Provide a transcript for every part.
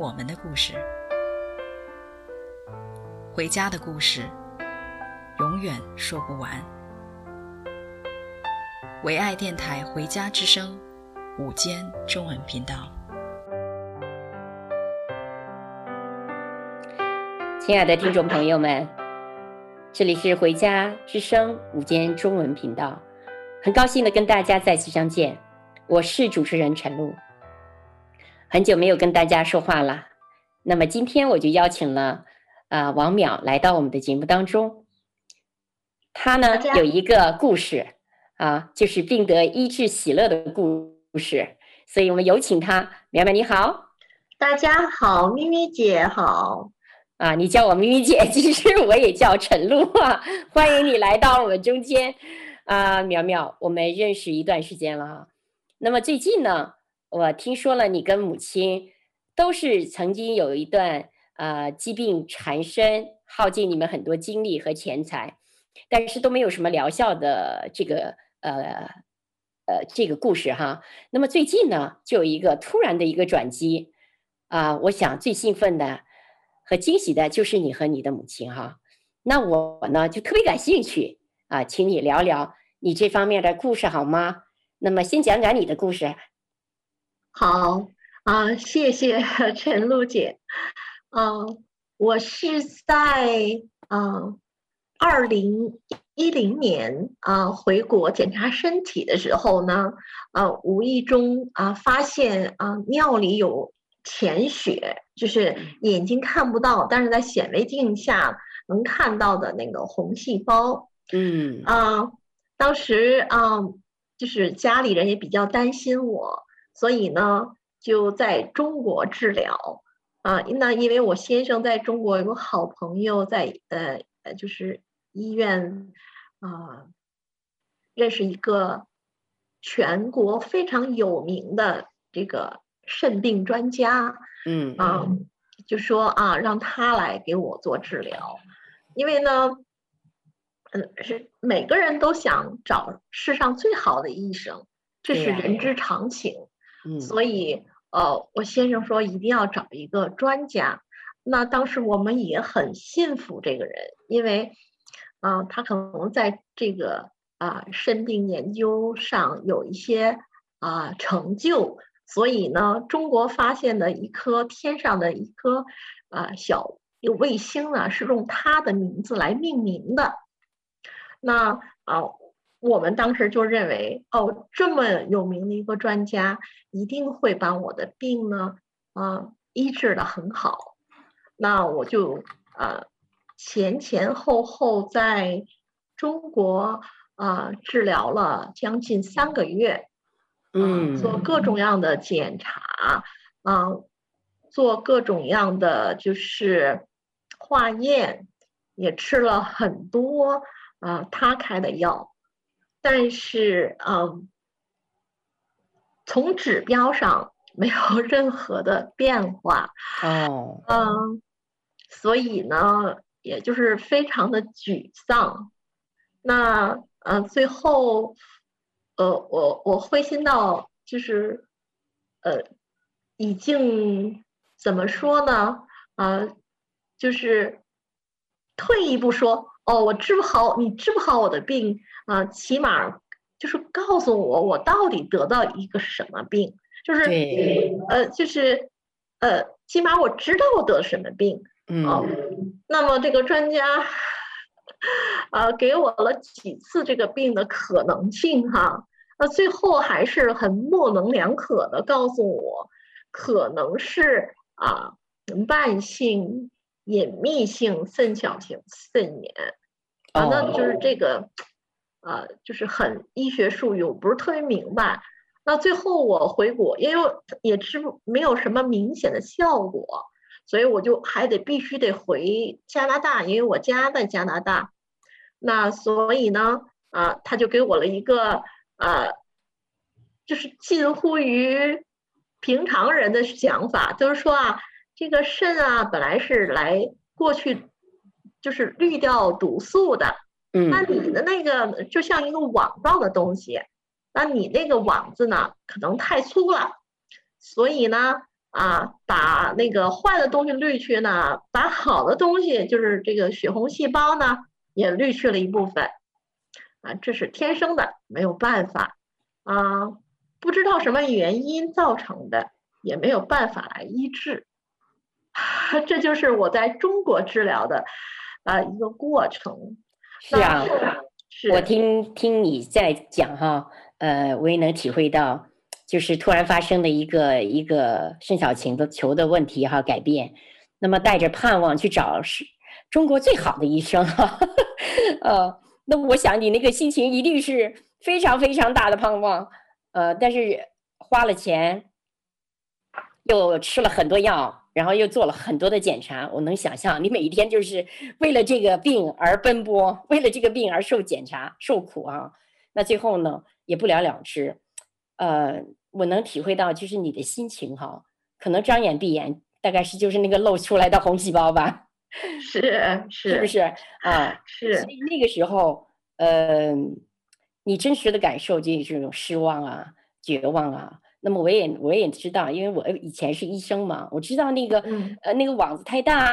我们的故事，回家的故事，永远说不完。唯爱电台《回家之声》午间中文频道，亲爱的听众朋友们，这里是《回家之声》午间中文频道，很高兴的跟大家再次相见，我是主持人陈露。很久没有跟大家说话了，那么今天我就邀请了啊、呃、王淼来到我们的节目当中。他呢有一个故事啊，就是病得医治喜乐的故事，所以我们有请他。淼淼你好，大家好，咪咪姐好啊，你叫我咪咪姐，其实我也叫陈露啊，欢迎你来到我们中间啊，淼淼，我们认识一段时间了哈，那么最近呢？我听说了，你跟母亲都是曾经有一段呃疾病缠身，耗尽你们很多精力和钱财，但是都没有什么疗效的这个呃呃这个故事哈。那么最近呢，就有一个突然的一个转机啊，我想最兴奋的和惊喜的就是你和你的母亲哈。那我呢就特别感兴趣啊，请你聊聊你这方面的故事好吗？那么先讲讲你的故事。好啊，谢谢 陈露姐。嗯、啊，我是在啊二零一零年啊回国检查身体的时候呢，啊无意中啊发现啊尿里有潜血，就是眼睛看不到，但是在显微镜下能看到的那个红细胞。嗯啊，当时啊就是家里人也比较担心我。所以呢，就在中国治疗啊。那因为我先生在中国有个好朋友在呃呃，就是医院啊，认识一个全国非常有名的这个肾病专家，嗯啊，就说啊，让他来给我做治疗。因为呢，嗯，是每个人都想找世上最好的医生，这是人之常情。所以，呃，我先生说一定要找一个专家。那当时我们也很信服这个人，因为，啊、呃，他可能在这个啊肾病研究上有一些啊、呃、成就。所以呢，中国发现的一颗天上的一颗啊、呃、小卫星呢，是用他的名字来命名的。那啊。呃我们当时就认为，哦，这么有名的一个专家，一定会把我的病呢，啊、呃，医治的很好。那我就啊、呃，前前后后在中国啊、呃、治疗了将近三个月，嗯、呃，做各种样的检查，啊、呃，做各种样的就是化验，也吃了很多啊、呃、他开的药。但是，嗯，从指标上没有 任何的变化，哦，嗯，所以呢，也就是非常的沮丧。那，呃，最后，呃，我我灰心到就是，呃，已经怎么说呢？啊、呃，就是退一步说，哦，我治不好，你治不好我的病。啊，起码就是告诉我，我到底得到一个什么病，就是呃，就是呃，起码我知道我得什么病。嗯、哦，那么这个专家啊、呃，给我了几次这个病的可能性哈，那最后还是很模棱两可的告诉我，可能是啊，慢性隐秘性肾小球肾炎。啊，那就是这个。呃，就是很医学术语，我不是特别明白。那最后我回国，因为也是没有什么明显的效果，所以我就还得必须得回加拿大，因为我家在加拿大。那所以呢，啊，他就给我了一个啊，就是近乎于平常人的想法，就是说啊，这个肾啊，本来是来过去就是滤掉毒素的，嗯，那你的那个就像一个网状的东西。那你那个网子呢，可能太粗了，所以呢，啊，把那个坏的东西滤去呢，把好的东西，就是这个血红细胞呢，也滤去了一部分，啊，这是天生的，没有办法，啊，不知道什么原因造成的，也没有办法来医治，这就是我在中国治疗的，啊，一个过程。是啊，是我听听你在讲哈。呃，我也能体会到，就是突然发生的一个一个肾小球的球的问题哈改变，那么带着盼望去找是中国最好的医生哈，呃，那我想你那个心情一定是非常非常大的盼望，呃，但是花了钱，又吃了很多药，然后又做了很多的检查，我能想象你每一天就是为了这个病而奔波，为了这个病而受检查受苦啊，那最后呢？也不了了之，呃，我能体会到，就是你的心情哈，可能张眼闭眼，大概是就是那个露出来的红细胞吧，是是，是不是啊？是。所以那个时候，呃，你真实的感受就是这种失望啊、绝望啊。那么我也我也知道，因为我以前是医生嘛，我知道那个、嗯、呃那个网子太大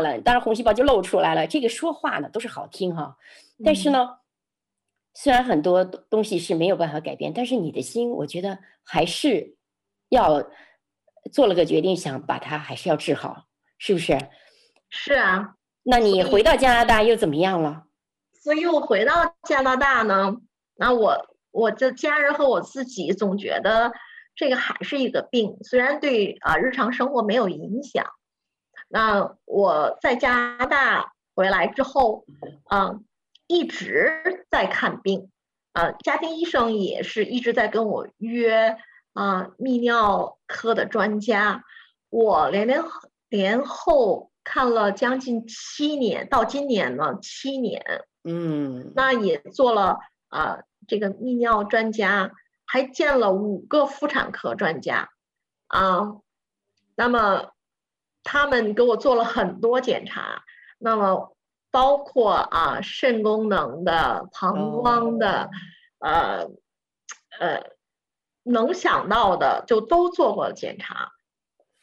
了，当然红细胞就露出来了。这个说话呢都是好听哈，但是呢。嗯虽然很多东西是没有办法改变，但是你的心，我觉得还是要做了个决定，想把它还是要治好，是不是？是啊。那你回到加拿大又怎么样了？所以我回到加拿大呢，那我我的家人和我自己总觉得这个还是一个病，虽然对啊日常生活没有影响。那我在加拿大回来之后，嗯。一直在看病，啊，家庭医生也是一直在跟我约啊泌尿科的专家，我连连连后看了将近七年，到今年呢七年，嗯，那也做了啊这个泌尿专家，还见了五个妇产科专家，啊，那么他们给我做了很多检查，那么。包括啊，肾功能的、膀胱的，呃，呃，能想到的就都做过检查，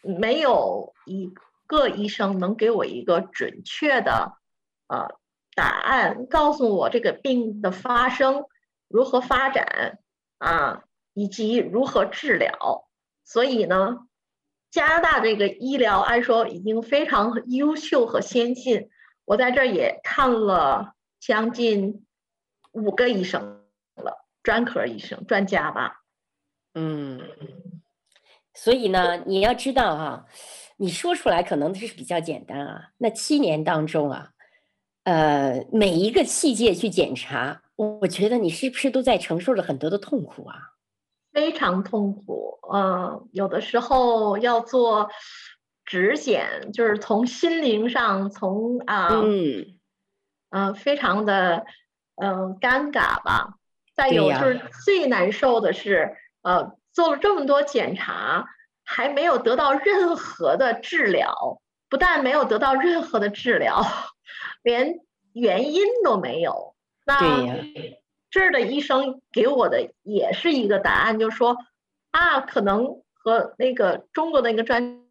没有一个医生能给我一个准确的呃答案，告诉我这个病的发生如何发展啊，以及如何治疗。所以呢，加拿大这个医疗按说已经非常优秀和先进。我在这儿也看了将近五个医生了，专科医生、专家吧。嗯，所以呢，你要知道、啊，你说出来可能是比较简单啊。那七年当中啊，呃，每一个细节去检查，我觉得你是不是都在承受着很多的痛苦啊？非常痛苦，嗯、呃，有的时候要做。指检就是从心灵上，从啊，嗯，呃，非常的，嗯、呃，尴尬吧。再有就是最难受的是，呃，做了这么多检查，还没有得到任何的治疗，不但没有得到任何的治疗，连原因都没有。那这儿的医生给我的也是一个答案，就是说，啊，可能和那个中国的那个专。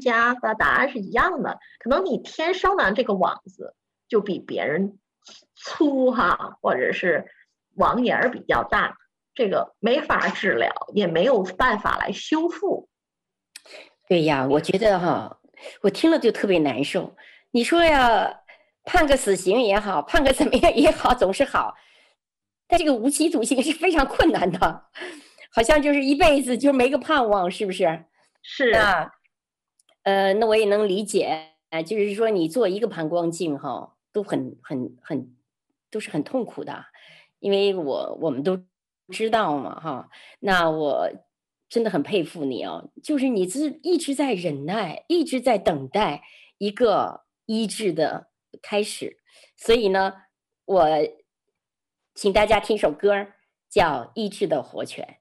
家的答案是一样的，可能你天生的这个网子就比别人粗哈，或者是网眼儿比较大，这个没法治疗，也没有办法来修复。对呀，我觉得哈，我听了就特别难受。你说呀，判个死刑也好，判个怎么样也好，总是好，但这个无期徒刑是非常困难的，好像就是一辈子就没个盼望，是不是？是啊。呃，那我也能理解，呃，就是说你做一个膀胱镜哈，都很很很，都是很痛苦的，因为我我们都知道嘛，哈，那我真的很佩服你哦，就是你是一直在忍耐，一直在等待一个医治的开始，所以呢，我请大家听首歌，叫《意志的活泉》。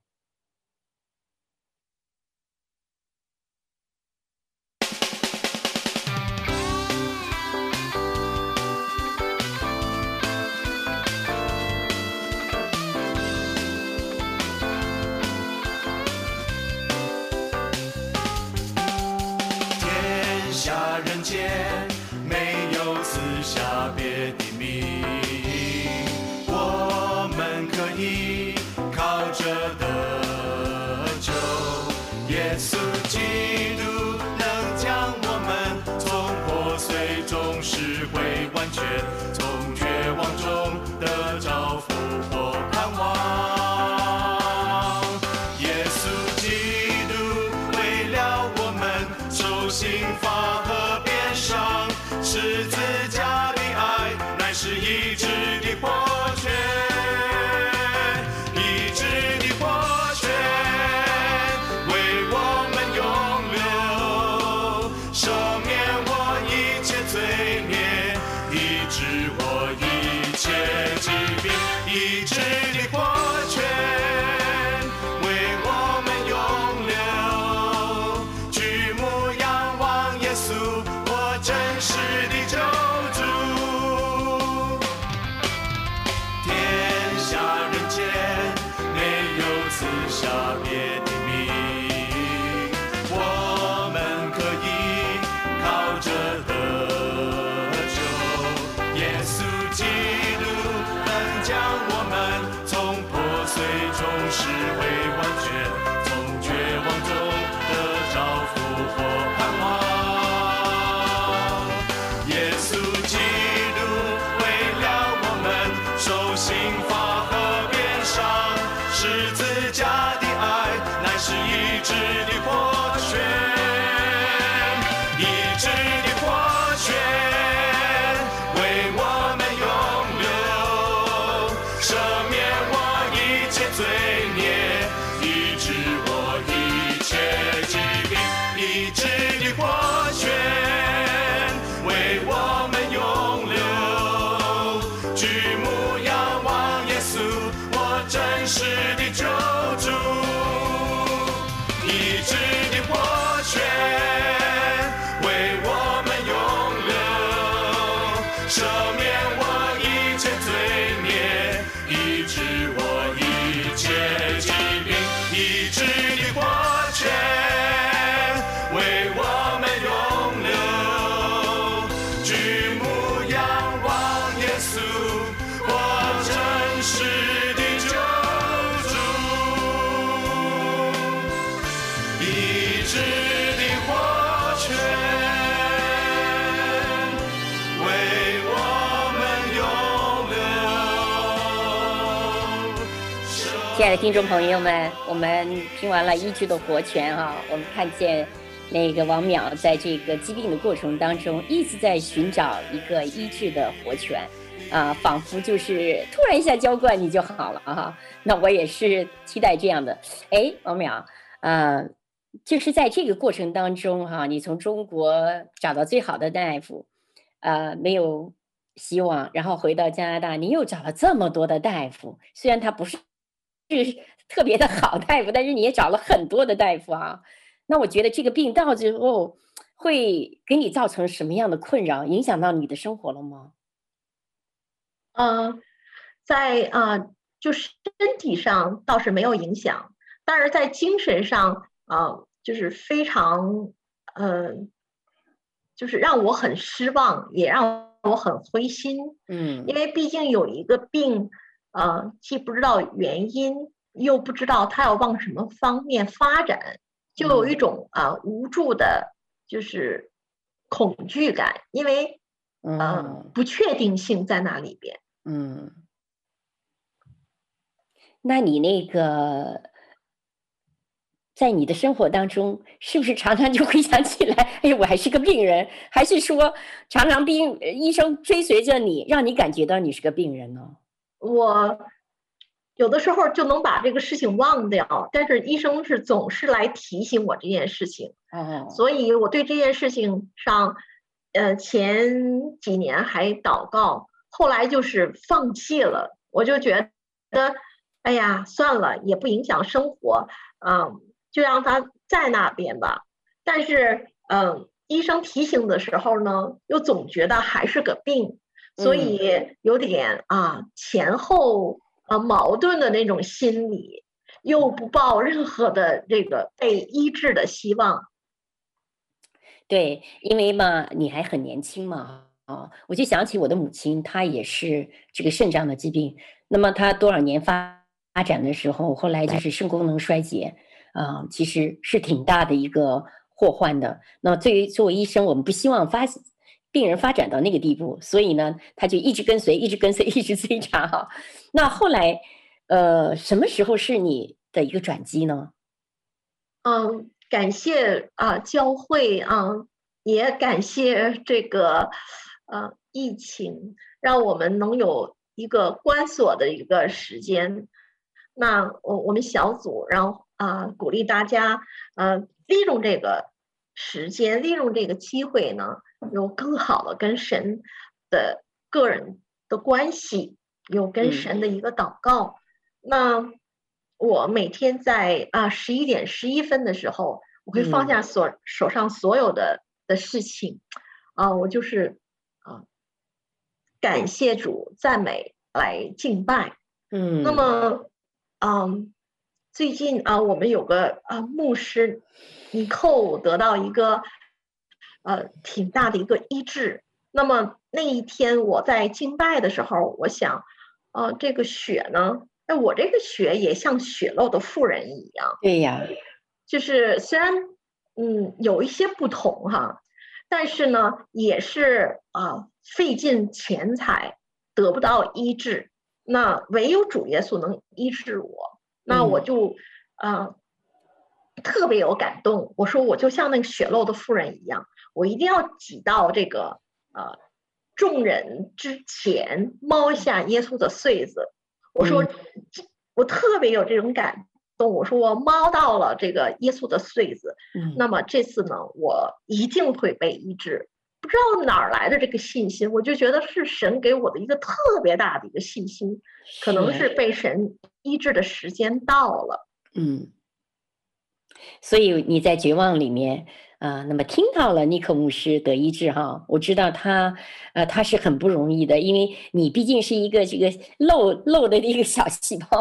亲爱的听众朋友们，我们听完了医治的活泉哈，我们看见那个王淼在这个疾病的过程当中，一直在寻找一个医治的活泉，啊，仿佛就是突然一下浇灌你就好了啊。那我也是期待这样的。哎，王淼，呃，就是在这个过程当中哈，你从中国找到最好的大夫，呃，没有希望，然后回到加拿大，你又找了这么多的大夫，虽然他不是。是 特别的好大夫，但是你也找了很多的大夫啊。那我觉得这个病到最后会给你造成什么样的困扰，影响到你的生活了吗？嗯、呃，在啊、呃，就是身体上倒是没有影响，但是在精神上啊、呃，就是非常嗯、呃，就是让我很失望，也让我很灰心。嗯，因为毕竟有一个病。呃，既不知道原因，又不知道他要往什么方面发展，就有一种啊、呃、无助的，就是恐惧感，因为嗯、呃、不确定性在那里边。嗯，那你那个在你的生活当中，是不是常常就会想起来，哎呀，我还是个病人，还是说常常病医生追随着你，让你感觉到你是个病人呢？我有的时候就能把这个事情忘掉，但是医生是总是来提醒我这件事情。嗯，所以我对这件事情上，呃，前几年还祷告，后来就是放弃了。我就觉得，哎呀，算了，也不影响生活，嗯，就让它在那边吧。但是，嗯，医生提醒的时候呢，又总觉得还是个病，所以有点啊前后。啊，矛盾的那种心理，又不抱任何的这个被医治的希望。对，因为嘛，你还很年轻嘛，啊，我就想起我的母亲，她也是这个肾脏的疾病。那么她多少年发发展的时候，后来就是肾功能衰竭，啊，其实是挺大的一个祸患的。那对于作为医生，我们不希望发。病人发展到那个地步，所以呢，他就一直跟随，一直跟随，一直追查哈。那后来，呃，什么时候是你的一个转机呢？嗯，感谢啊，教会啊，也感谢这个呃疫情，让我们能有一个关锁的一个时间。那我我们小组，然后啊，鼓励大家呃，利用这个时间，利用这个机会呢。有更好的跟神的个人的关系，有跟神的一个祷告。嗯、那我每天在啊十一点十一分的时候，我会放下所、嗯、手上所有的的事情，啊，我就是啊感谢主、赞美来敬拜。嗯，那么嗯，最近啊，我们有个啊牧师尼寇得到一个。呃，挺大的一个医治。那么那一天我在敬拜的时候，我想，呃，这个血呢，那我这个血也像血漏的妇人一样。对呀，就是虽然嗯有一些不同哈，但是呢也是啊、呃、费尽钱财得不到医治。那唯有主耶稣能医治我，那我就啊、呃、特别有感动。我说我就像那个血漏的妇人一样。我一定要挤到这个呃众人之前，摸一下耶稣的穗子。我说，我特别有这种感动。我说我摸到了这个耶稣的穗子，那么这次呢，我一定会被医治。不知道哪儿来的这个信心，我就觉得是神给我的一个特别大的一个信心，可能是被神医治的时间到了。嗯，所以你在绝望里面。啊，那么听到了尼克牧师得医治哈，我知道他，呃，他是很不容易的，因为你毕竟是一个这个漏漏的一个小细胞，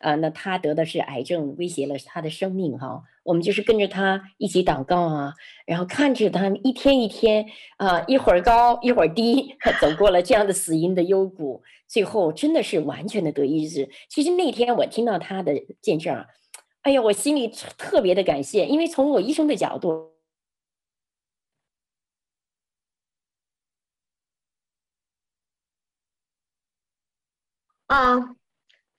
啊，那他得的是癌症，威胁了他的生命哈。我们就是跟着他一起祷告啊，然后看着他一天一天啊，一会儿高一会儿低，走过了这样的死因的幽谷，最后真的是完全的得医治。其实那天我听到他的见证，哎呀，我心里特别的感谢，因为从我医生的角度。啊，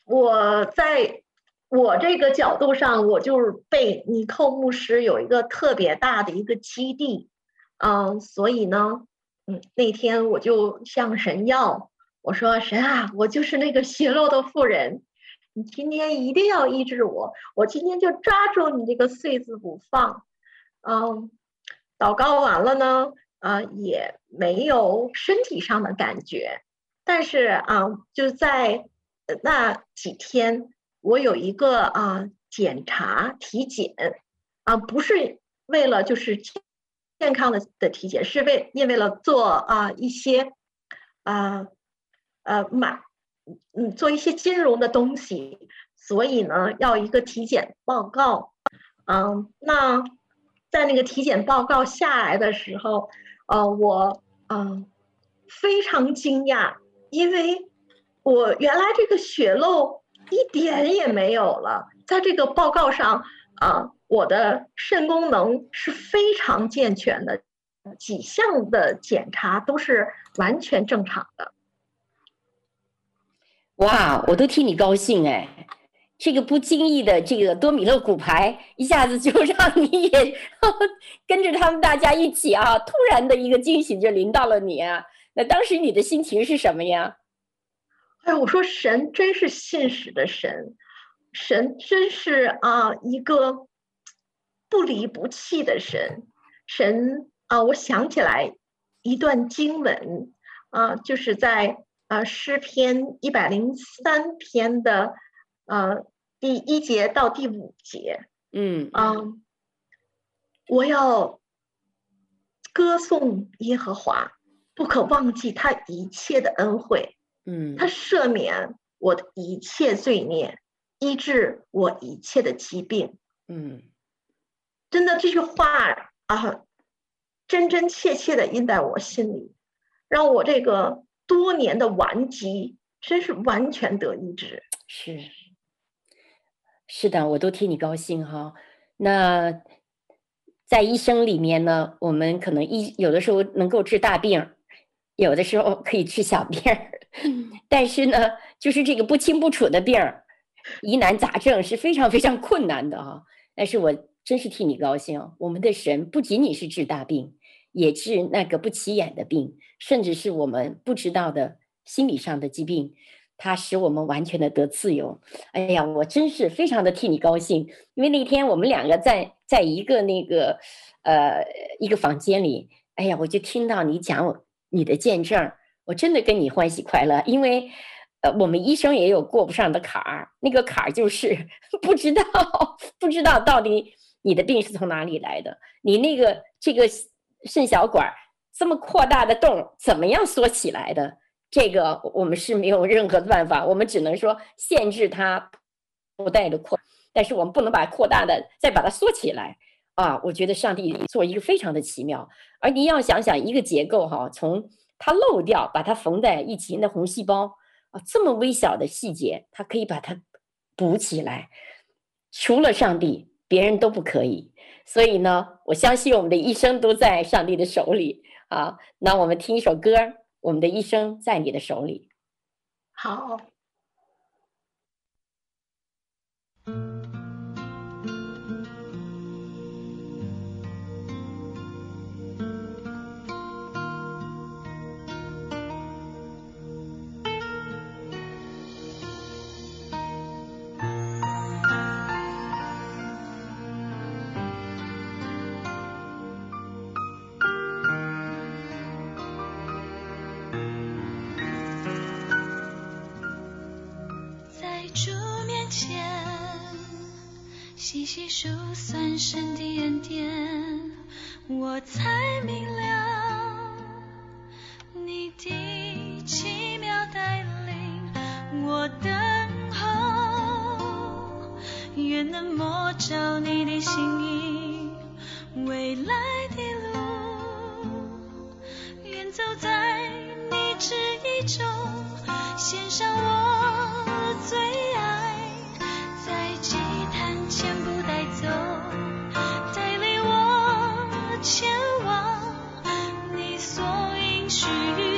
我在我这个角度上，我就是被尼寇牧师有一个特别大的一个基地，嗯，所以呢，嗯，那天我就向神要，我说神啊，我就是那个血漏的妇人，你今天一定要医治我，我今天就抓住你这个穗子不放，嗯，祷告完了呢，啊，也没有身体上的感觉。但是啊，就在那几天，我有一个啊检查体检，啊不是为了就是健康的的体检，是为因为了做啊一些啊呃买嗯做一些金融的东西，所以呢要一个体检报告。嗯，那在那个体检报告下来的时候，呃我嗯非常惊讶。因为我原来这个血漏一点也没有了，在这个报告上啊，我的肾功能是非常健全的，几项的检查都是完全正常的。哇，我都替你高兴哎！这个不经意的这个多米诺骨牌，一下子就让你也 跟着他们大家一起啊，突然的一个惊喜就临到了你啊！那当时你的心情是什么呀？哎，我说神真是信实的神，神真是啊一个不离不弃的神，神啊，我想起来一段经文啊，就是在啊诗篇一百零三篇的呃第一节到第五节，嗯。啊，我要歌颂耶和华，不可忘记他一切的恩惠。嗯，他赦免我的一切罪孽，医治我一切的疾病。嗯，真的这句话啊，真真切切的印在我心里，让我这个多年的顽疾真是完全得医治。是，是的，我都替你高兴哈。那在医生里面呢，我们可能医有的时候能够治大病，有的时候可以治小病儿。但是呢，就是这个不清不楚的病儿，疑难杂症是非常非常困难的啊。但是我真是替你高兴，我们的神不仅仅是治大病，也治那个不起眼的病，甚至是我们不知道的心理上的疾病，它使我们完全的得自由。哎呀，我真是非常的替你高兴，因为那天我们两个在在一个那个呃一个房间里，哎呀，我就听到你讲你的见证。我真的跟你欢喜快乐，因为，呃，我们医生也有过不上的坎儿，那个坎儿就是 不知道，不知道到底你的病是从哪里来的，你那个这个肾小管这么扩大的洞怎么样缩起来的？这个我们是没有任何的办法，我们只能说限制它不带的扩，但是我们不能把扩大的再把它缩起来啊！我觉得上帝做一个非常的奇妙，而你要想想一个结构哈，从。它漏掉，把它缝在一起，那红细胞啊，这么微小的细节，它可以把它补起来。除了上帝，别人都不可以。所以呢，我相信我们的一生都在上帝的手里啊。那我们听一首歌，我们的一生在你的手里。好。细数算神的恩典，我才明了你的奇妙带领，我等候，愿能摸着你的心意，未来的路，愿走在你旨意中，献上我最爱，祭坛前不。走，带领我前往你所应许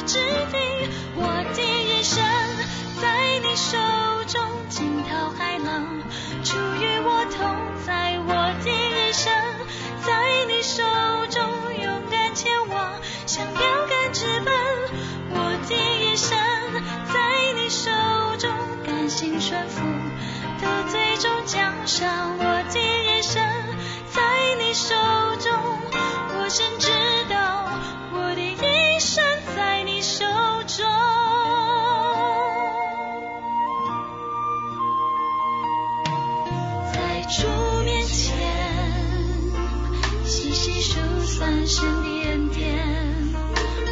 之地。我的一生在你手中，惊涛骇浪，主与我同在。我的一生在你手中，勇敢前往，像标杆直奔。我的一生在你手中，甘心顺服，得最终奖赏。我的一生在你手中，我深知道我的一生在你手中。在主面前细细数算神的恩典，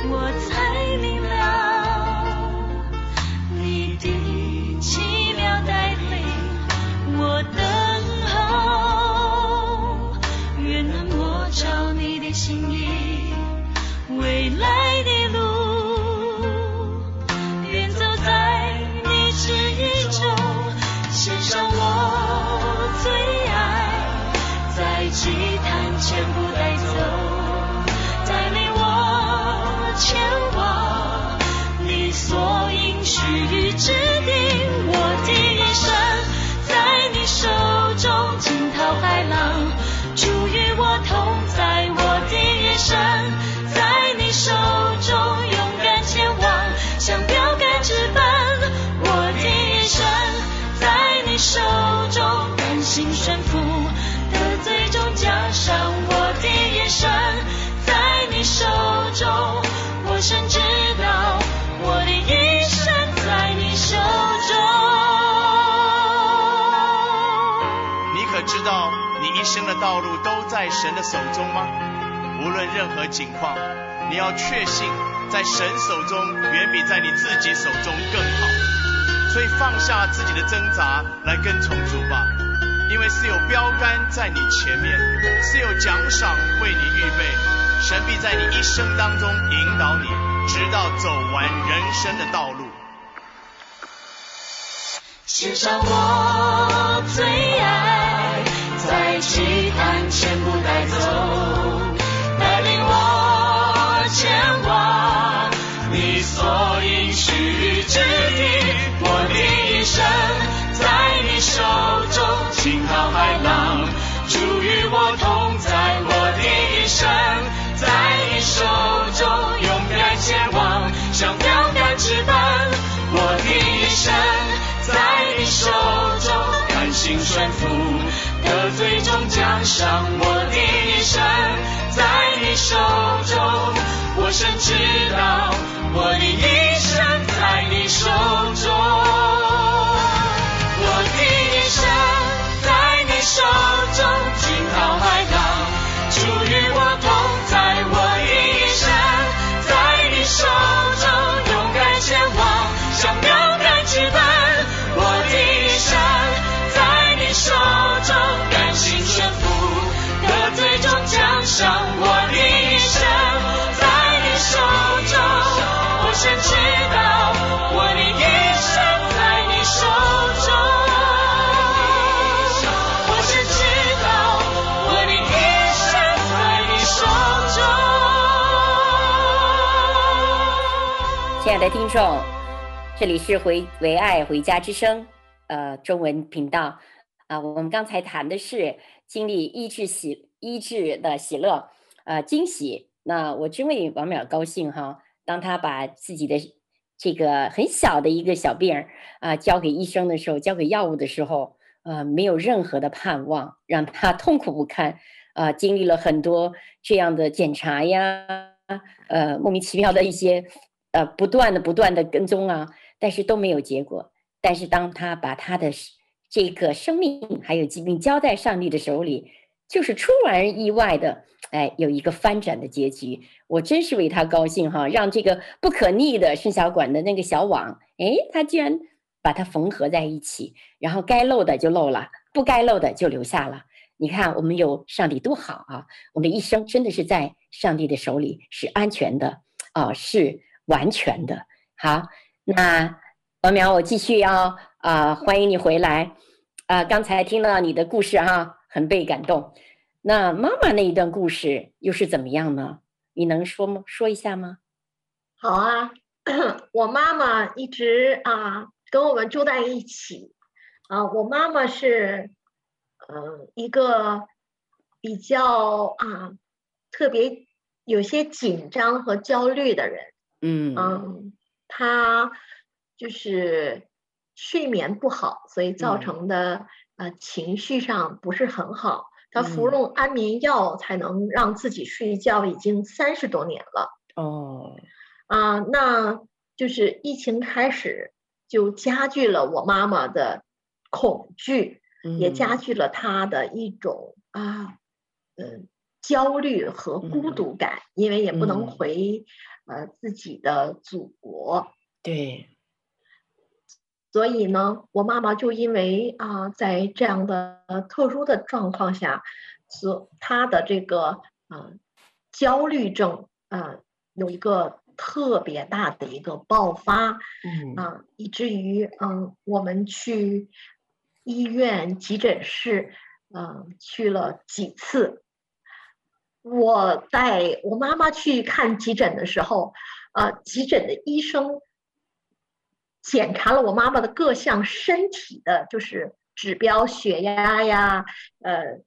我才明了你的情经选服的最终奖赏，我的一生在你手中，我深知道我的一生在你手中。你可知道你一生的道路都在神的手中吗？无论任何情况，你要确信在神手中远比在你自己手中更好。所以放下自己的挣扎，来跟从主吧。因为是有标杆在你前面，是有奖赏为你预备。神必在你一生当中引导你，直到走完人生的道路。献上我最爱，在期盼全部带走，带领我前往你所应许之地。我的一生手中，惊涛骇浪，主与我同在。我的一生在你手中，勇敢前往，像标杆直奔。我的一生。在你手中，甘心顺服，得最终奖赏。我的一生在你手中，我深知道，我的一生在你手中，爱的听众，这里是回唯爱回家之声，呃，中文频道。啊，我们刚才谈的是经历医治喜医治的喜乐，呃，惊喜。那我真为王淼高兴哈！当他把自己的这个很小的一个小病啊、交给医生的时候，交给药物的时候，呃，没有任何的盼望，让他痛苦不堪啊、经历了很多这样的检查呀，呃，莫名其妙的一些呃不断的不断的跟踪啊，但是都没有结果。但是当他把他的这个生命还有疾病交在上帝的手里，就是出人意外的，哎，有一个翻转的结局。我真是为他高兴哈！让这个不可逆的肾小管的那个小网，哎，他居然把它缝合在一起，然后该漏的就漏了，不该漏的就留下了。你看，我们有上帝多好啊！我们一生真的是在上帝的手里，是安全的啊，是完全的。好，那王苗，我继续要啊，欢迎你回来。啊，刚才听了你的故事哈、很被感动。那妈妈那一段故事又是怎么样呢？你能说吗？说一下吗？好啊，我妈妈一直啊跟我们住在一起啊。我妈妈是嗯、呃、一个比较啊特别有些紧张和焦虑的人。嗯嗯，她就是。睡眠不好，所以造成的、嗯、呃情绪上不是很好。他服用安眠药才能让自己睡觉，已经三十多年了。哦，啊、呃，那就是疫情开始就加剧了我妈妈的恐惧，嗯、也加剧了她的一种啊，嗯、呃，焦虑和孤独感，嗯、因为也不能回、嗯、呃自己的祖国。对。所以呢，我妈妈就因为啊、呃，在这样的特殊的状况下，所她的这个啊、呃、焦虑症啊、呃、有一个特别大的一个爆发，嗯啊、呃，以至于嗯、呃、我们去医院急诊室，嗯、呃、去了几次。我带我妈妈去看急诊的时候，啊、呃，急诊的医生。检查了我妈妈的各项身体的，就是指标，血压呀，呃，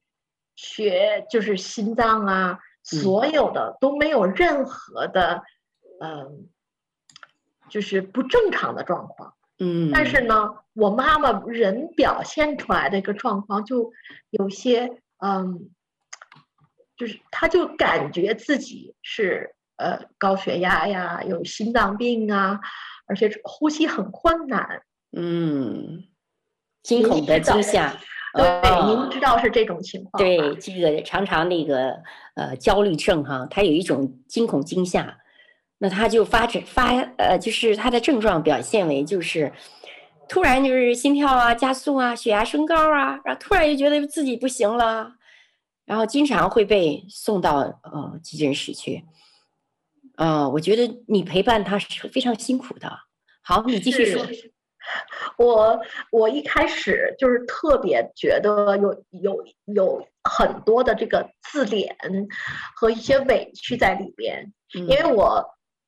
血就是心脏啊，所有的都没有任何的，嗯、呃，就是不正常的状况。嗯，但是呢，我妈妈人表现出来的一个状况就有些，嗯，就是他就感觉自己是呃高血压呀，有心脏病啊。而且呼吸很困难，嗯，惊恐的惊吓，对，哦、您知道是这种情况。对，这个常常那个呃焦虑症哈，他有一种惊恐惊吓，那他就发展发呃，就是他的症状表现为就是突然就是心跳啊加速啊，血压升高啊，然后突然就觉得自己不行了，然后经常会被送到呃急诊室去。啊、呃，我觉得你陪伴他是非常辛苦的。好，你继续说。我我一开始就是特别觉得有有有很多的这个自怜和一些委屈在里边，因为我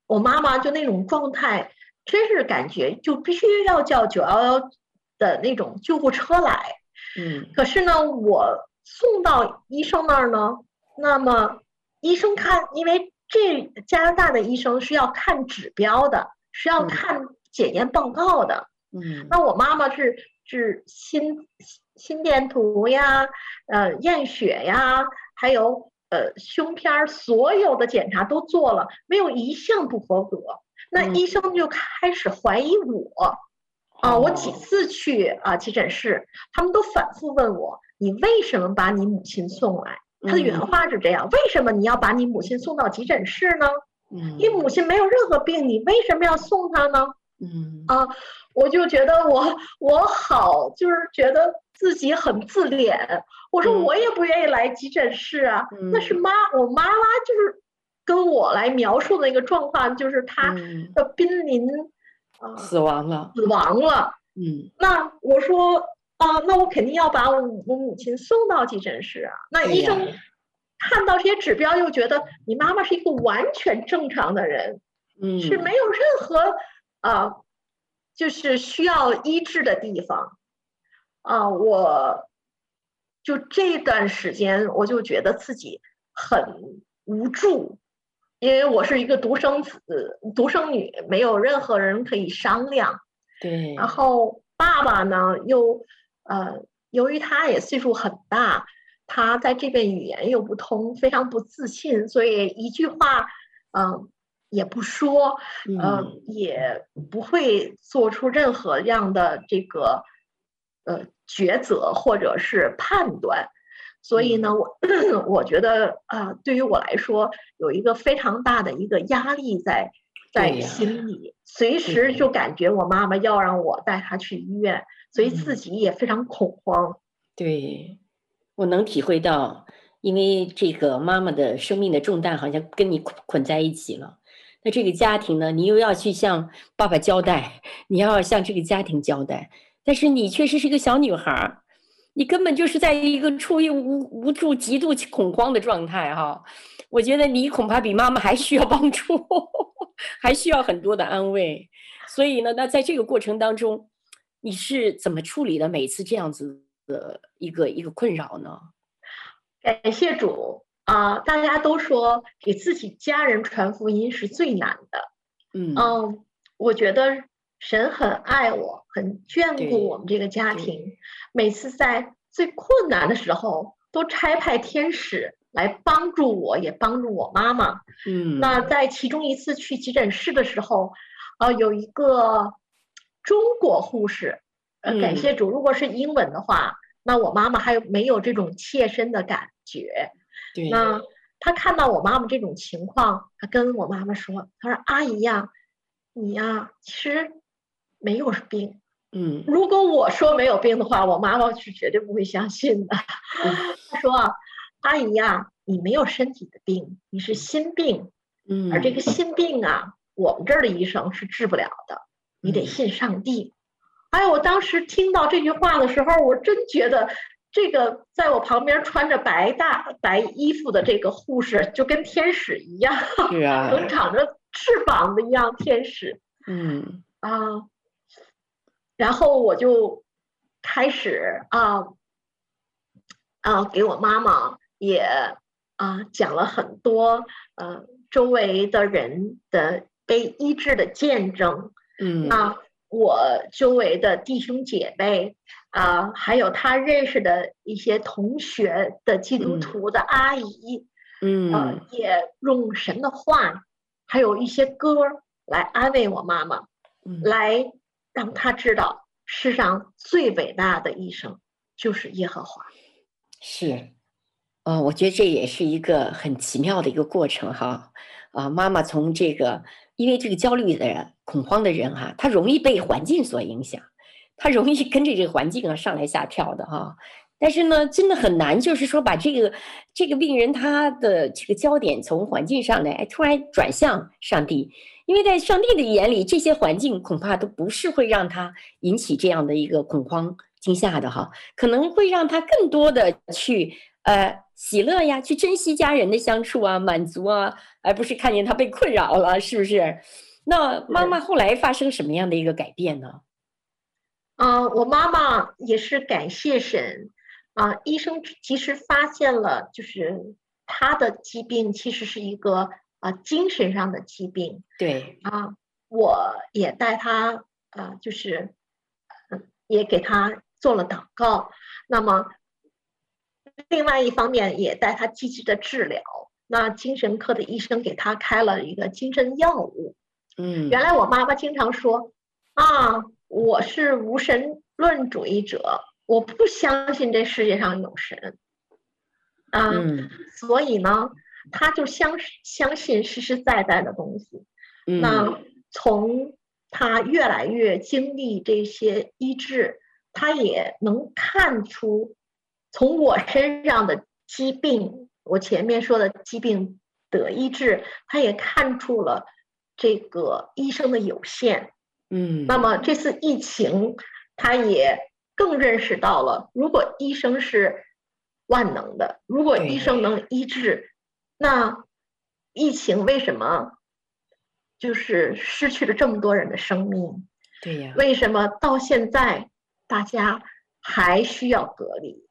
我妈妈就那种状态，真是感觉就必须要叫九幺幺的那种救护车来。嗯，可是呢，我送到医生那儿呢，那么医生看，因为这加拿大的医生是要看指标的，是要看检验报告的。嗯，那我妈妈是是心心电图呀，呃，验血呀，还有呃胸片，所有的检查都做了，没有一项不合格。那医生就开始怀疑我，啊，我几次去啊急诊室，他们都反复问我，你为什么把你母亲送来？他的原话是这样，为什么你要把你母亲送到急诊室呢？嗯，你母亲没有任何病，你为什么要送她呢？嗯啊，我就觉得我我好，就是觉得自己很自恋。我说我也不愿意来急诊室啊，嗯、那是妈，我妈妈就是跟我来描述的那个状况，就是她的濒临啊死亡了，死亡了。嗯，那我说啊，那我肯定要把我我母亲送到急诊室啊。那医生看到这些指标，又觉得你妈妈是一个完全正常的人，嗯，是没有任何。啊，就是需要医治的地方，啊，我就这段时间我就觉得自己很无助，因为我是一个独生子、独生女，没有任何人可以商量。对。然后爸爸呢，又呃，由于他也岁数很大，他在这边语言又不通，非常不自信，所以一句话，嗯、呃。也不说，呃，也不会做出任何样的这个呃抉择或者是判断，所以呢，我 我觉得啊、呃，对于我来说，有一个非常大的一个压力在在心里，随时就感觉我妈妈要让我带她去医院，所以自己也非常恐慌。对，我能体会到，因为这个妈妈的生命的重担好像跟你捆在一起了。那这个家庭呢，你又要去向爸爸交代，你要向这个家庭交代，但是你确实是一个小女孩，你根本就是在一个处于无无助、极度恐慌的状态哈。我觉得你恐怕比妈妈还需要帮助，还需要很多的安慰。所以呢，那在这个过程当中，你是怎么处理的每次这样子的一个一个困扰呢？感谢主。啊、呃，大家都说给自己家人传福音是最难的。嗯，嗯，我觉得神很爱我，很眷顾我们这个家庭。每次在最困难的时候，都差派天使来帮助我，也帮助我妈妈。嗯，那在其中一次去急诊室的时候，啊、呃，有一个中国护士，呃，感谢主，如果是英文的话，那我妈妈还有没有这种切身的感觉？对，那他看到我妈妈这种情况，他跟我妈妈说：“他说阿姨呀，你呀，其实没有病。嗯，如果我说没有病的话，我妈妈是绝对不会相信的。嗯、他说：阿姨呀，你没有身体的病，你是心病。嗯，而这个心病啊，我们这儿的医生是治不了的，你得信上帝。哎，我当时听到这句话的时候，我真觉得。”这个在我旁边穿着白大白衣服的这个护士，就跟天使一样，是啊，能长着翅膀的一样天使。嗯啊，然后我就开始啊啊，给我妈妈也啊讲了很多呃周围的人的被医治的见证。嗯啊。我周围的弟兄姐妹啊、呃，还有他认识的一些同学的基督徒的阿姨，嗯，呃、也用神的话，还有一些歌来安慰我妈妈，嗯、来让她知道世上最伟大的医生就是耶和华。是，呃，我觉得这也是一个很奇妙的一个过程哈。啊，妈妈从这个，因为这个焦虑的人、恐慌的人哈，他容易被环境所影响，他容易跟着这个环境啊上来下跳的哈。但是呢，真的很难，就是说把这个这个病人他的这个焦点从环境上来突然转向上帝，因为在上帝的眼里，这些环境恐怕都不是会让他引起这样的一个恐慌惊吓的哈，可能会让他更多的去呃喜乐呀，去珍惜家人的相处啊，满足啊，而不是看见他被困扰了，是不是？那妈妈后来发生什么样的一个改变呢？啊、呃，我妈妈也是感谢神。啊，医生其实发现了，就是他的疾病其实是一个啊精神上的疾病。对啊，我也带他啊，就是也给他做了祷告。那么，另外一方面也带他积极的治疗。那精神科的医生给他开了一个精神药物。嗯，原来我妈妈经常说啊，我是无神论主义者。我不相信这世界上有神，啊，嗯，所以呢，他就相相信实实在在的东西。嗯，那从他越来越经历这些医治，他也能看出，从我身上的疾病，我前面说的疾病得医治，他也看出了这个医生的有限。嗯，那么这次疫情，他也。更认识到了，如果医生是万能的，如果医生能医治，那疫情为什么就是失去了这么多人的生命？对呀，为什么到现在大家还需要隔离？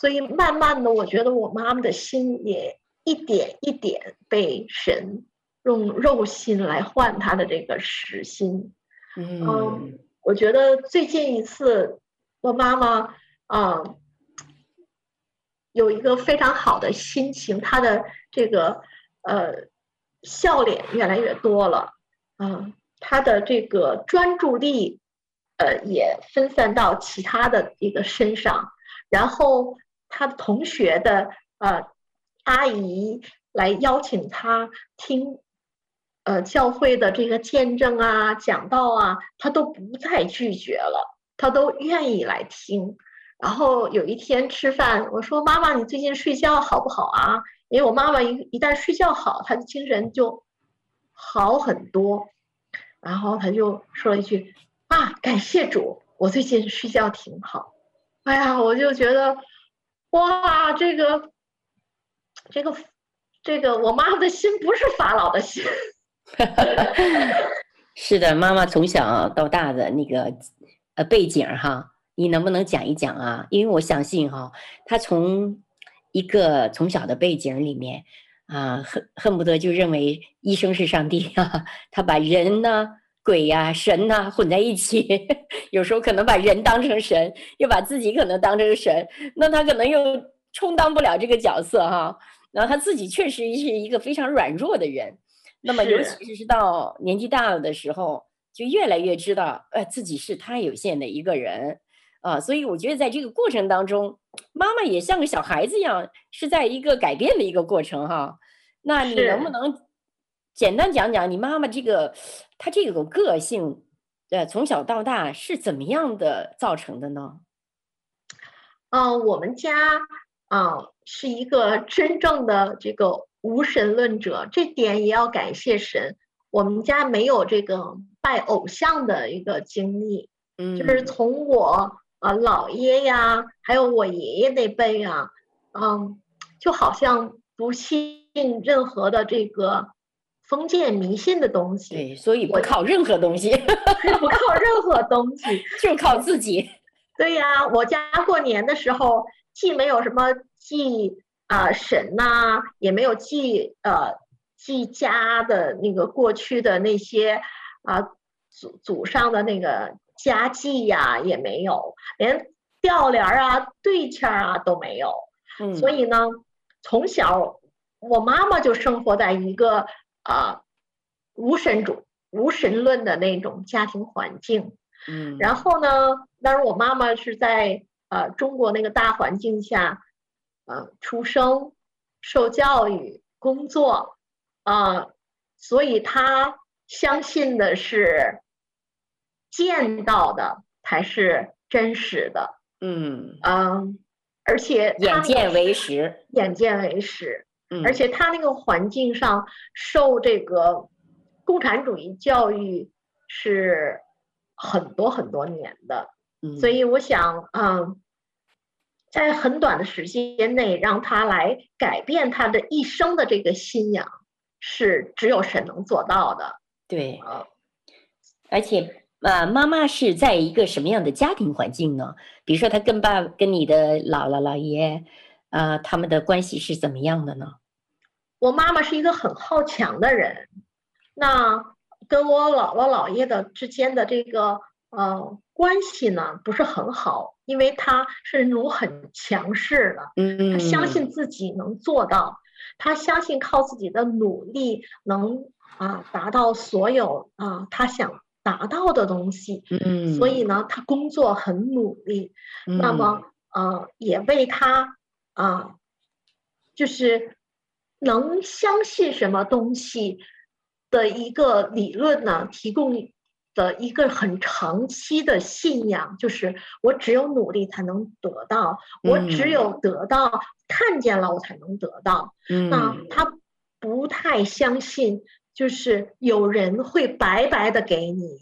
所以慢慢的，我觉得我妈妈的心也一点一点被神用肉心来换她的这个实心。嗯。Um, 我觉得最近一次，我妈妈啊，有一个非常好的心情，她的这个呃笑脸越来越多了，啊，她的这个专注力呃也分散到其他的一个身上，然后他的同学的呃阿姨来邀请他听。呃，教会的这个见证啊、讲道啊，他都不再拒绝了，他都愿意来听。然后有一天吃饭，我说：“妈妈，你最近睡觉好不好啊？”因为我妈妈一一旦睡觉好，她的精神就好很多。然后他就说了一句：“啊，感谢主，我最近睡觉挺好。”哎呀，我就觉得，哇，这个，这个，这个，我妈妈的心不是法老的心。是的，妈妈从小到大的那个呃背景哈，你能不能讲一讲啊？因为我相信哈，她从一个从小的背景里面啊，恨恨不得就认为医生是上帝啊，他把人呢、鬼呀、神呐混在一起，有时候可能把人当成神，又把自己可能当成神，那他可能又充当不了这个角色哈。然后他自己确实是一个非常软弱的人。那么，尤其是到年纪大了的时候，就越来越知道，呃，自己是太有限的一个人，啊，所以我觉得在这个过程当中，妈妈也像个小孩子一样，是在一个改变的一个过程哈。那你能不能简单讲讲你妈妈这个她这个个性，呃，从小到大是怎么样的造成的呢？嗯、呃，我们家啊、呃、是一个 真正的这个。无神论者，这点也要感谢神。我们家没有这个拜偶像的一个经历，嗯，就是从我呃姥爷呀，还有我爷爷那辈呀，嗯，就好像不信任何的这个封建迷信的东西，对，所以不靠任何东西，不靠任何东西，就靠自己。对呀，我家过年的时候，既没有什么祭。啊、呃，神呐、啊，也没有祭呃祭家的那个过去的那些啊祖祖上的那个家祭呀，也没有，连吊帘啊、对签啊都没有。嗯，所以呢，从小我妈妈就生活在一个啊、呃、无神主、无神论的那种家庭环境。嗯，然后呢，当然我妈妈是在呃中国那个大环境下，呃出生、受教育、工作，啊、呃，所以她相信的是见到的才是真实的。嗯嗯、呃，而且眼见为实，眼见为实。嗯，而且他那个环境上受这个共产主义教育是很多很多年的。嗯，所以我想，嗯，在很短的时间内让他来改变他的一生的这个信仰，是只有神能做到的。对，啊，而且。啊，妈妈是在一个什么样的家庭环境呢？比如说，他跟爸、跟你的姥姥、姥爷，啊，他们的关系是怎么样的呢？我妈妈是一个很好强的人，那跟我姥姥、姥爷的之间的这个呃关系呢，不是很好，因为她是那种很强势的，嗯，她相信自己能做到，她相信靠自己的努力能啊达到所有啊她想。达到的东西，嗯，所以呢，他工作很努力，嗯、那么呃，也为他啊、呃，就是能相信什么东西的一个理论呢，提供的一个很长期的信仰，就是我只有努力才能得到，嗯、我只有得到看见了，我才能得到。嗯，那他不太相信。就是有人会白白的给你，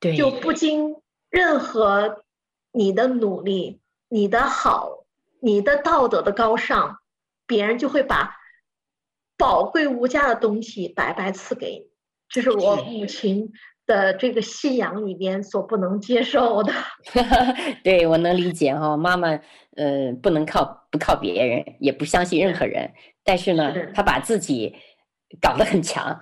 对，就不经任何你的努力、你的好、你的道德的高尚，别人就会把宝贵无价的东西白白赐给你。这是我母亲的这个信仰里边所不能接受的。对，我能理解哈、哦，妈妈呃不能靠不靠别人，也不相信任何人，但是呢，她把自己。搞得很强，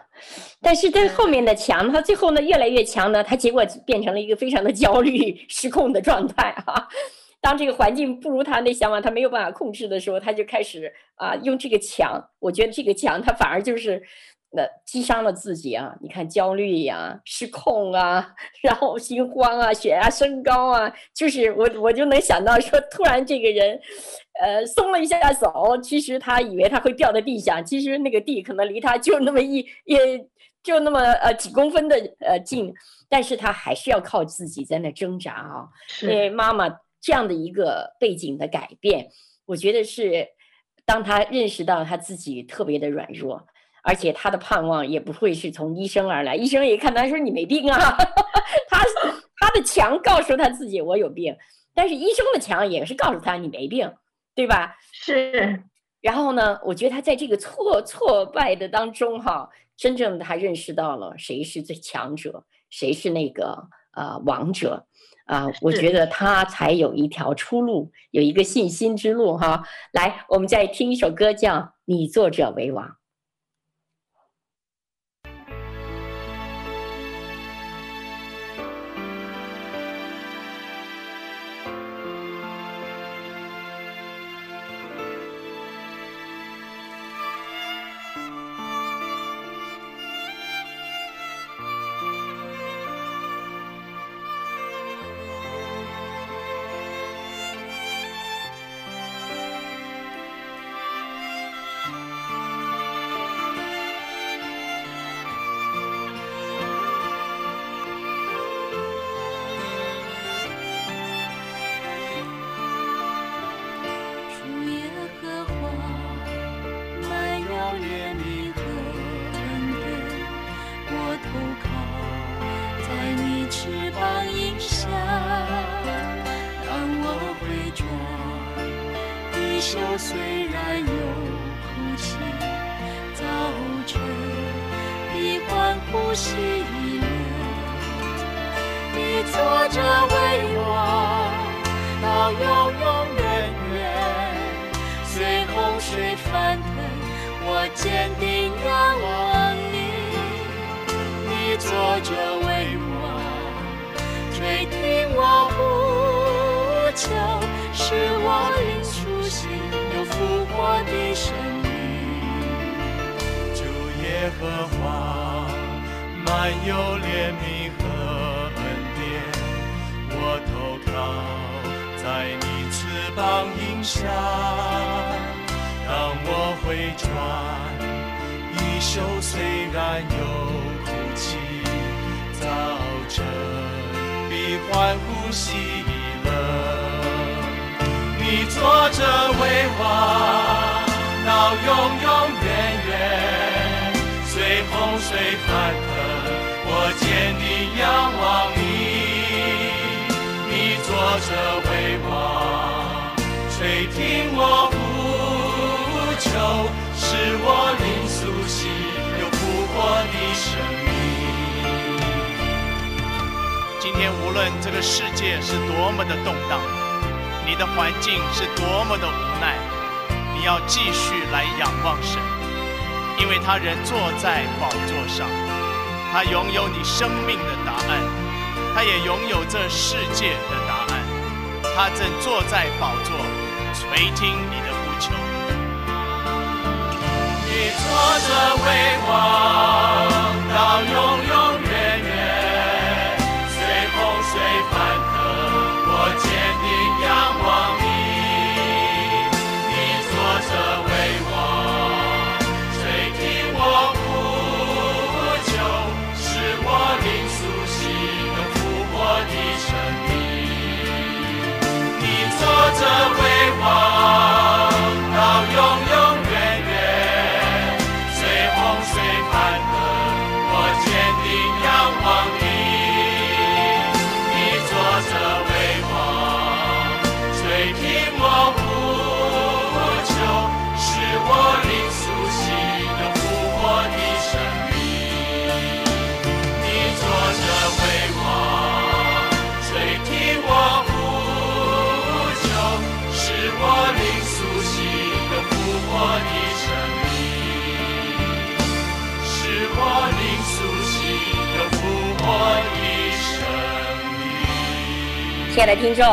但是在后面的强，他最后呢越来越强呢，他结果变成了一个非常的焦虑、失控的状态啊。当这个环境不如他那想法，他没有办法控制的时候，他就开始啊用这个墙。我觉得这个墙，他反而就是。那击伤了自己啊！你看焦虑呀、啊、失控啊，然后心慌啊、血压升高啊，就是我我就能想到说，突然这个人，呃，松了一下手，其实他以为他会掉在地下，其实那个地可能离他就那么一也就那么呃几公分的呃近，但是他还是要靠自己在那挣扎啊。因为妈妈这样的一个背景的改变，我觉得是当他认识到他自己特别的软弱。而且他的盼望也不会是从医生而来，医生一看他说，你没病啊，他他的强告诉他自己我有病，但是医生的强也是告诉他你没病，对吧？是。然后呢，我觉得他在这个挫挫败的当中哈，真正的他认识到了谁是最强者，谁是那个呃王者啊，呃，我觉得他才有一条出路，有一个信心之路哈。来，我们再听一首歌，叫《你作者为王》。水翻腾，我坚定仰望你。你坐着为王，垂听我。求使我灵苏醒，有复活的生命。今天无论这个世界是多么的动荡，你的环境是多么的无奈，你要继续来仰望神，因为他仍坐在宝座上，他拥有你生命的答案，他也拥有这世界的答案，他正坐在宝座，垂听你的呼求。你坐着为王，到永亲爱的听众，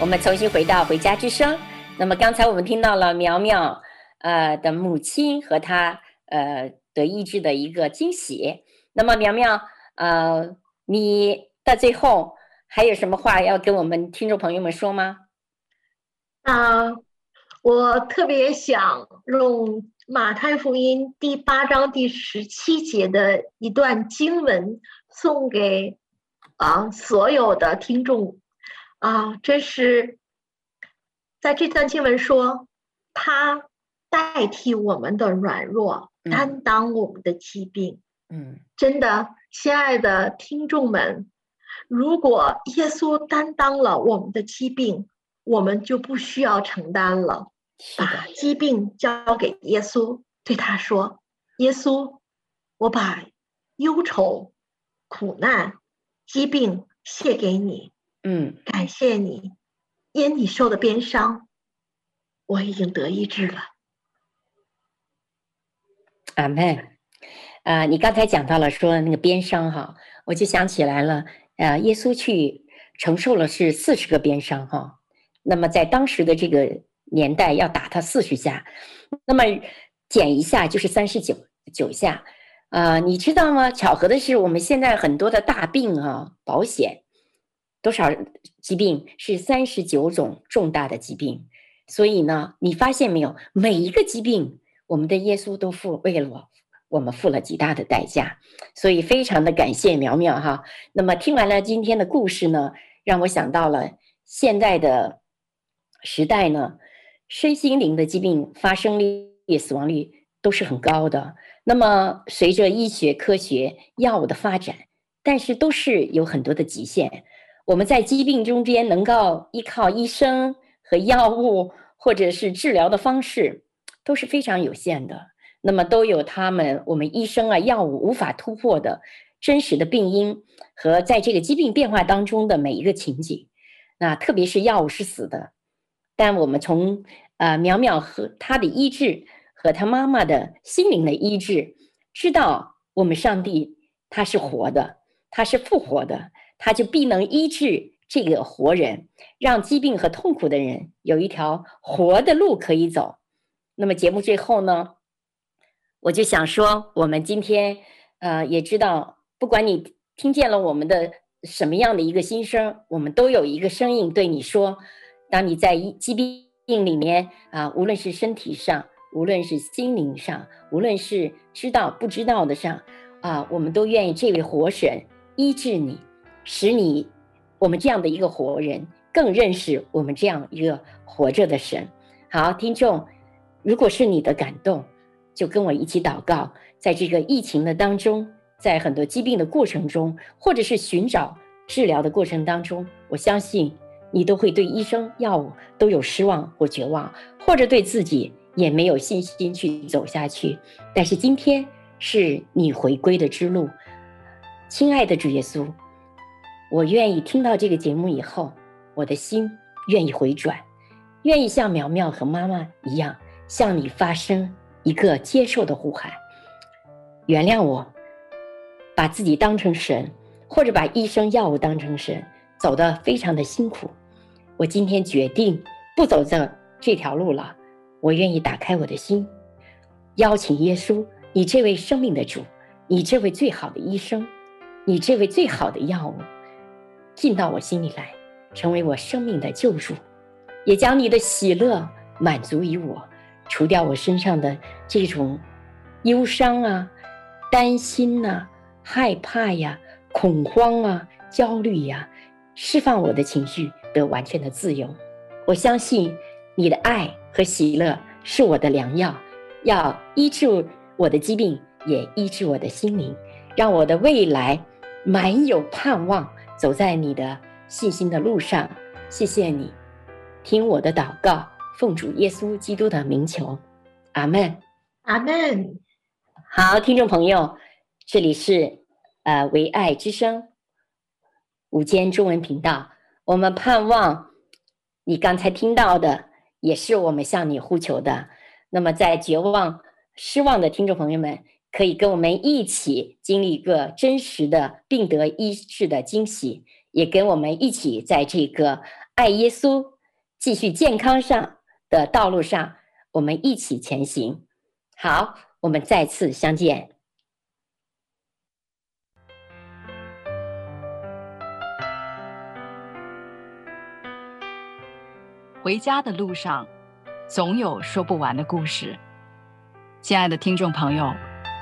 我们重新回到《回家之声》。那么刚才我们听到了苗苗呃的母亲和她呃得医治的一个惊喜。那么苗苗呃，你到最后还有什么话要跟我们听众朋友们说吗？啊、我特别想用马太福音第八章第十七节的一段经文送给啊、所有的听众。啊，这是在这段经文说，他代替我们的软弱，担当我们的疾病。嗯，真的，亲爱的听众们，如果耶稣担当了我们的疾病，我们就不需要承担了。把疾病交给耶稣，对他说：“耶稣，我把忧愁、苦难、疾病卸给你。”嗯，感谢你，因你受的鞭伤，我已经得医治了。阿门。啊，你刚才讲到了说那个鞭伤哈，我就想起来了。呃，耶稣去承受了是四十个鞭伤哈。那么在当时的这个年代，要打他四十下，那么减一下就是三十九九下。啊、呃，你知道吗？巧合的是，我们现在很多的大病啊，保险。多少疾病是三十九种重大的疾病，所以呢，你发现没有？每一个疾病，我们的耶稣都付为了我，我们付了极大的代价，所以非常的感谢苗苗哈。那么听完了今天的故事呢，让我想到了现在的时代呢，身心灵的疾病发生率、死亡率都是很高的。那么随着医学科学药物的发展，但是都是有很多的极限。我们在疾病中间能够依靠医生和药物，或者是治疗的方式，都是非常有限的。那么都有他们我们医生啊药物无法突破的真实的病因和在这个疾病变化当中的每一个情景。那特别是药物是死的，但我们从呃苗苗和他的医治和他妈妈的心灵的医治，知道我们上帝他是活的，他是复活的。他就必能医治这个活人，让疾病和痛苦的人有一条活的路可以走。那么节目最后呢，我就想说，我们今天呃也知道，不管你听见了我们的什么样的一个心声，我们都有一个声音对你说：当你在疾病里面啊，无论是身体上，无论是心灵上，无论是知道不知道的上啊，我们都愿意这位活神医治你，使你我们这样的一个活人更认识我们这样一个活着的神。好，听众，如果是你的感动，就跟我一起祷告，在这个疫情的当中，在很多疾病的过程中，或者是寻找治疗的过程当中，我相信你都会对医生药物都有失望或绝望，或者对自己也没有信心去走下去。但是今天是你回归的之路，亲爱的主耶稣，我愿意听到这个节目以后，我的心愿意回转。愿意像苗苗和妈妈一样，向你发声一个接受的呼喊。原谅我，把自己当成神，或者把医生药物当成神，走得非常的辛苦。我今天决定不走这这条路了。我愿意打开我的心，邀请耶稣，你这位生命的主，你这位最好的医生，你这位最好的药物，进到我心里来，成为我生命的救主。也将你的喜乐满足于我，除掉我身上的这种忧伤啊、担心呐、害怕呀、恐慌啊、焦虑呀，释放我的情绪得完全的自由。我相信你的爱和喜乐是我的良药，要医治我的疾病，也医治我的心灵，让我的未来满有盼望，走在你的信心的路上。谢谢你。听我的祷告，奉主耶稣基督的名求，阿门，阿门。好，听众朋友，这里是呃唯爱之声午间中文频道。我们盼望你刚才听到的，也是我们向你呼求的。那么，在绝望、失望的听众朋友们，可以跟我们一起经历一个真实的病得医治的惊喜，也跟我们一起在这个爱耶稣。继续健康上的道路上，我们一起前行。好，我们再次相见。回家的路上，总有说不完的故事。亲爱的听众朋友，